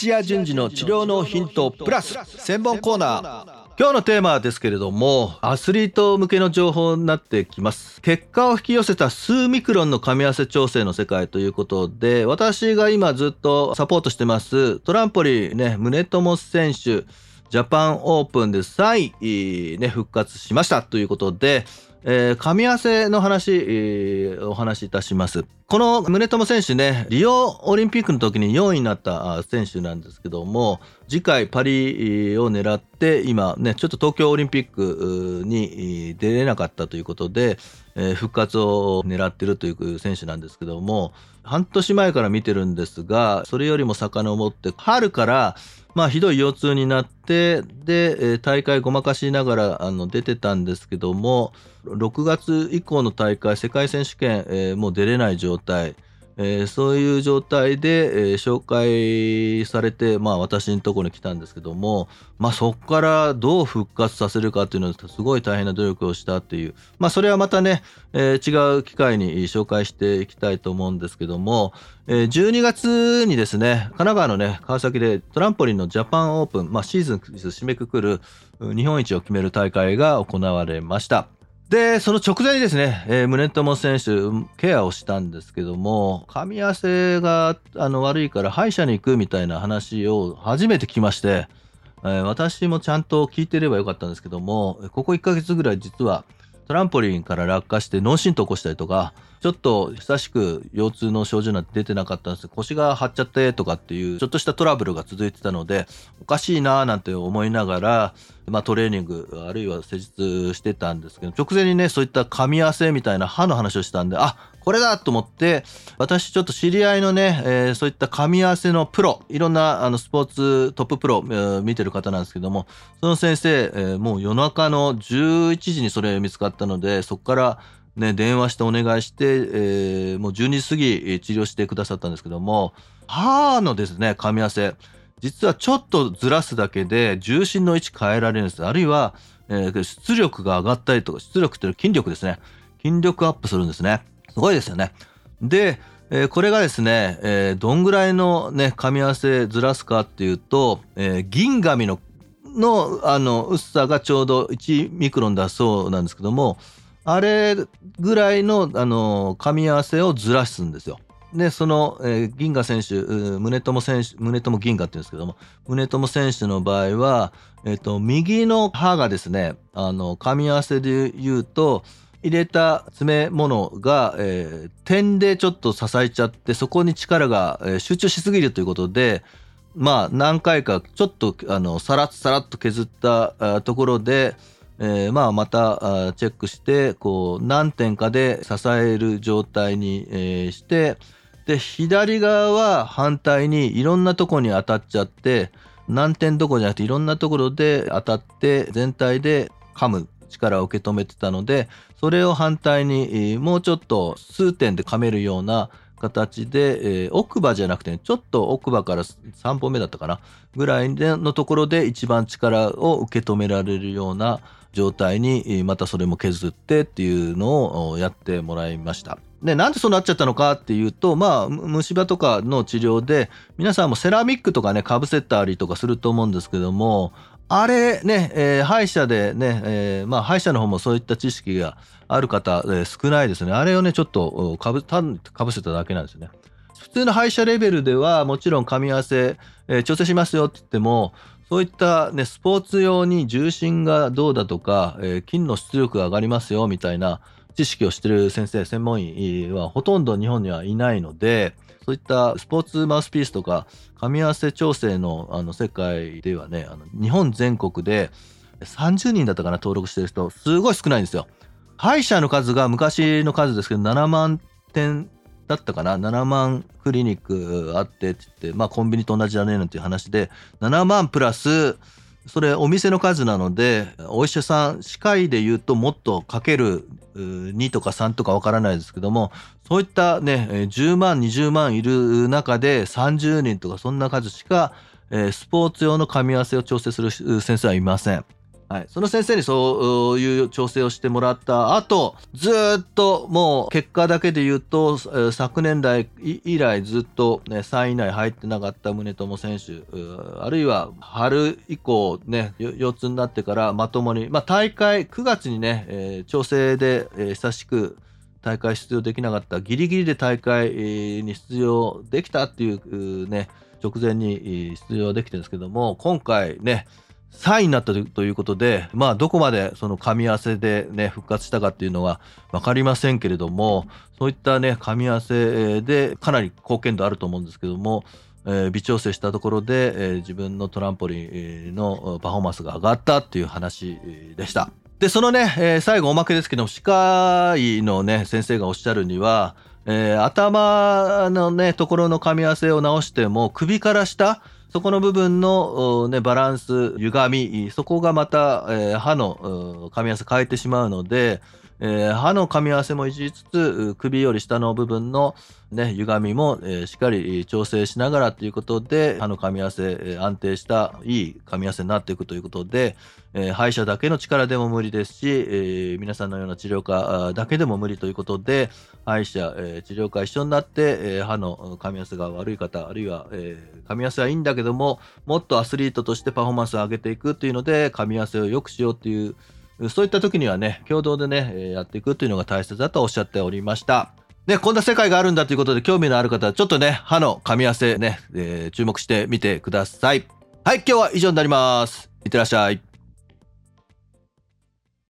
土屋順次の治療のヒントプラス専門コーナー。今日のテーマですけれどもアスリート向けの情報になってきます。結果を引き寄せた数ミクロンの噛み合わせ調整の世界ということで私が今ずっとサポートしてますトランポリンね宗友選手。ジャパンオープンで再、ね、復活しましたということでえー、噛み合わせの話、えー、お話しいたします。この宗友選手ね、リオオリンピックの時に4位になった選手なんですけども、次回パリを狙って、今ね、ちょっと東京オリンピックに出れなかったということで、えー、復活を狙ってるという選手なんですけども、半年前から見てるんですが、それよりも遡って、春からまあ、ひどい腰痛になって、で、大会ごまかしながらあの出てたんですけども、6月以降の大会、世界選手権、えー、もう出れない状態。えー、そういう状態で、えー、紹介されて、まあ、私のところに来たんですけども、まあ、そこからどう復活させるかっていうのはすごい大変な努力をしたっていう、まあ、それはまたね、えー、違う機会に紹介していきたいと思うんですけども、え、12月にですね神奈川のね川崎でトランポリンのジャパンオープン、まあ、シーズン締めくくる日本一を決める大会が行われました。で、その直前にですね、えー、宗友選手、ケアをしたんですけども、噛み合わせがあの悪いから歯医者に行くみたいな話を初めて聞きまして、えー、私もちゃんと聞いてればよかったんですけども、ここ1ヶ月ぐらい実はトランポリンから落下して脳震盪起こしたりとか、ちょっと久しく腰痛の症状なんて出てなかったんです。けど腰が張っちゃってとかっていうちょっとしたトラブルが続いてたのでおかしいなぁなんて思いながら、まあ、トレーニングあるいは施術してたんですけど直前にねそういった噛み合わせみたいな歯の話をしたんであこれだと思って私ちょっと知り合いのね、えー、そういった噛み合わせのプロいろんなあのスポーツトッププロ、えー、見てる方なんですけどもその先生、えー、もう夜中の11時にそれ見つかったのでそこからね、電話してお願いして、えー、もう12時過ぎ治療してくださったんですけども、歯のですね、噛み合わせ、実はちょっとずらすだけで重心の位置変えられるんです。あるいは、えー、出力が上がったりとか、出力っていうのは筋力ですね。筋力アップするんですね。すごいですよね。で、えー、これがですね、えー、どんぐらいのね、噛み合わせずらすかっていうと、えー、銀紙ののあの薄さがちょうど1ミクロンだそうなんですけども、あれぐらいの、あの噛み合わせをずらすんですよ。で、その、えー、銀河選手、宗友選手、宗友銀河って言うんですけども、宗友選手の場合は、えっ、ー、と、右の歯がですね、あの、噛み合わせで言うと、入れた詰め物が、えー、点でちょっと支えちゃって、そこに力が、えー、集中しすぎるということで、まあ、何回かちょっと、あの、さらっさらっと削ったところで、えー、まあまたチェックしてこう何点かで支える状態に、えー、してで左側は反対にいろんなとこに当たっちゃって何点どこじゃなくていろんなところで当たって全体で噛む。力を受け止めてたのでそれを反対にもうちょっと数点で噛めるような形で、えー、奥歯じゃなくて、ちょっと奥歯から3本目だったかなぐらいのところで一番力を受け止められるような状態にまたそれも削ってっていうのをやってもらいました。で、なんでそうなっちゃったのかっていうと、まあ、虫歯とかの治療で、皆さんもセラミックとかね、かぶせたりとかすると思うんですけども、あれね、えー、歯医者でね、えー、まあ歯医者の方もそういった知識がある方、えー、少ないですね。あれをね、ちょっとかぶかぶせただけなんですよね。普通の歯医者レベルではもちろん噛み合わせ、えー、調整しますよって言っても、そういったね、スポーツ用に重心がどうだとか、えー、筋の出力が上がりますよみたいな知識をしてる先生、専門医はほとんど日本にはいないので、そういったスポーツマウスピースとか噛み合わせ調整のあの世界ではねあの日本全国で30人だったかな登録してる人すごい少ないんですよ。歯医者の数が昔の数ですけど7万点だったかな7万クリニックあってって言ってまあコンビニと同じだねなんていう話で7万プラスそれお店の数なのでお医者さん歯科医で言うともっとかける2とか3とかわからないですけどもそういったね10万20万いる中で30人とかそんな数しかスポーツ用の噛み合わせを調整する先生はいません。はい、その先生にそういう調整をしてもらった後ずっともう結果だけで言うと昨年来以来ずっと、ね、3位以内入ってなかった宗友選手あるいは春以降ね4つになってからまともに、まあ、大会9月にね、調整で、久しく大会出場できなかったギリギリで大会に出場できたっていうね直前に出場できてるんですけども今回ね3位になったということで、まあ、どこまでその噛み合わせで、ね、復活したかっていうのは分かりませんけれどもそういったね噛み合わせでかなり貢献度あると思うんですけども、えー、微調整したところで、えー、自分のトランポリンのパフォーマンスが上がったっていう話でした。でそのね、えー、最後おまけですけど歯科医のね先生がおっしゃるには、えー、頭のねところの噛み合わせを直しても首から下そこの部分の、ね、バランス歪みそこがまた、えー、歯の噛み合わせ変えてしまうので、えー、歯の噛み合わせもいじりつつ首より下の部分の、ね、歪みも、えー、しっかり調整しながらということで歯の噛み合わせ、安定したいい噛み合わせになっていくということで、え歯医者だけの力でも無理ですし、え皆さんのような治療家だけでも無理ということで歯医者、え治療家一緒になって、え歯の噛み合わせが悪い方あるいは、え噛み合わせはいいんだけどももっとアスリートとしてパフォーマンスを上げていくというので噛み合わせを良くしようというそういった時にはね、共同でね、やっていくというのが大切だとおっしゃっておりました。ね、こんな世界があるんだということで興味のある方はちょっとね、歯の噛み合わせね、えー、注目してみてください。はい、今日は以上になります。いってらっしゃい。